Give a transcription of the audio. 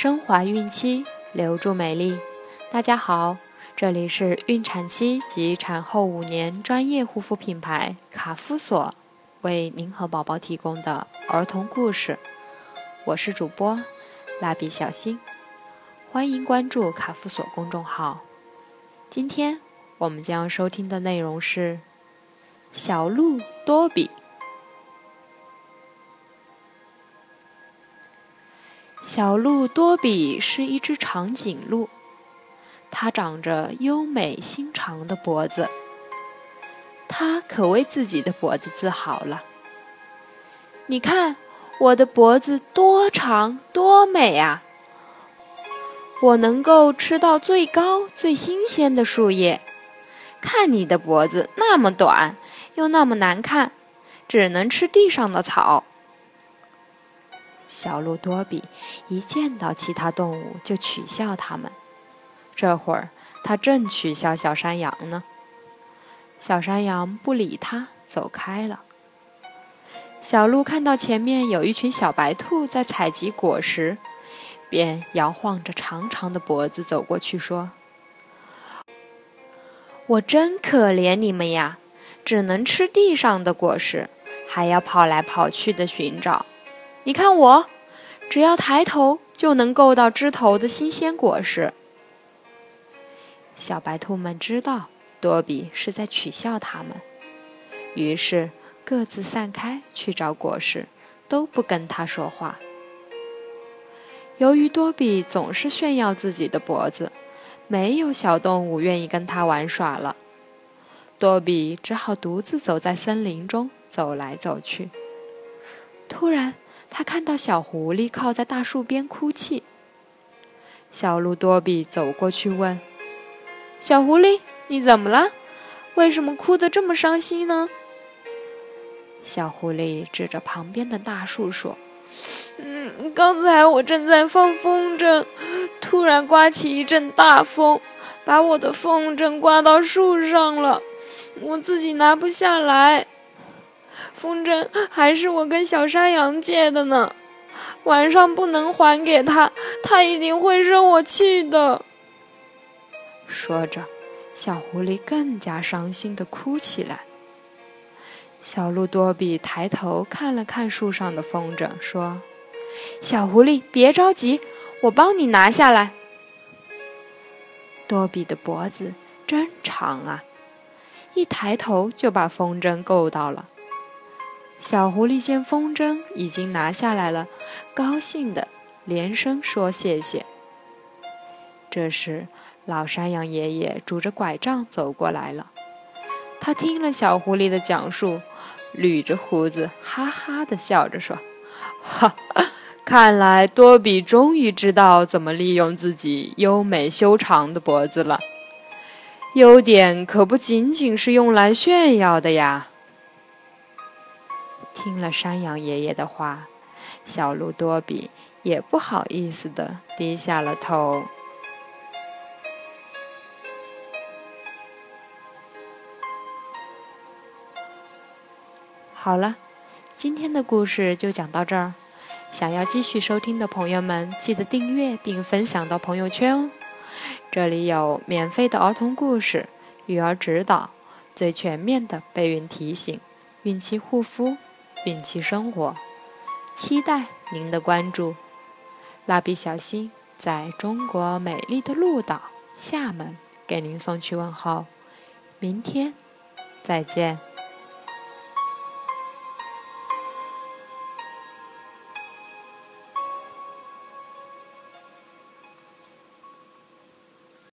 升华孕期，留住美丽。大家好，这里是孕产期及产后五年专业护肤品牌卡夫索为您和宝宝提供的儿童故事。我是主播蜡笔小新，欢迎关注卡夫索公众号。今天我们将收听的内容是小鹿多比。小鹿多比是一只长颈鹿，它长着优美新长的脖子，它可为自己的脖子自豪了。你看，我的脖子多长多美啊！我能够吃到最高最新鲜的树叶。看你的脖子那么短，又那么难看，只能吃地上的草。小鹿多比一见到其他动物就取笑它们。这会儿，它正取笑小山羊呢。小山羊不理它，走开了。小鹿看到前面有一群小白兔在采集果实，便摇晃着长长的脖子走过去，说：“我真可怜你们呀，只能吃地上的果实，还要跑来跑去的寻找。”你看我，只要抬头就能够到枝头的新鲜果实。小白兔们知道多比是在取笑它们，于是各自散开去找果实，都不跟他说话。由于多比总是炫耀自己的脖子，没有小动物愿意跟他玩耍了。多比只好独自走在森林中，走来走去。突然，他看到小狐狸靠在大树边哭泣。小鹿多比走过去问：“小狐狸，你怎么了？为什么哭得这么伤心呢？”小狐狸指着旁边的大树说：“嗯，刚才我正在放风筝，突然刮起一阵大风，把我的风筝挂到树上了，我自己拿不下来。”风筝还是我跟小山羊借的呢，晚上不能还给他，他一定会生我气的。说着，小狐狸更加伤心的哭起来。小鹿多比抬头看了看树上的风筝，说：“小狐狸，别着急，我帮你拿下来。”多比的脖子真长啊，一抬头就把风筝够到了。小狐狸见风筝已经拿下来了，高兴的连声说谢谢。这时，老山羊爷爷拄着拐杖走过来了。他听了小狐狸的讲述，捋着胡子，哈哈的笑着说：“哈，看来多比终于知道怎么利用自己优美修长的脖子了。优点可不仅仅是用来炫耀的呀。”听了山羊爷爷的话，小鹿多比也不好意思的低下了头。好了，今天的故事就讲到这儿。想要继续收听的朋友们，记得订阅并分享到朋友圈哦。这里有免费的儿童故事、育儿指导、最全面的备孕提醒、孕期护肤。孕期生活，期待您的关注。蜡笔小新在中国美丽的鹭岛厦门给您送去问候，明天再见。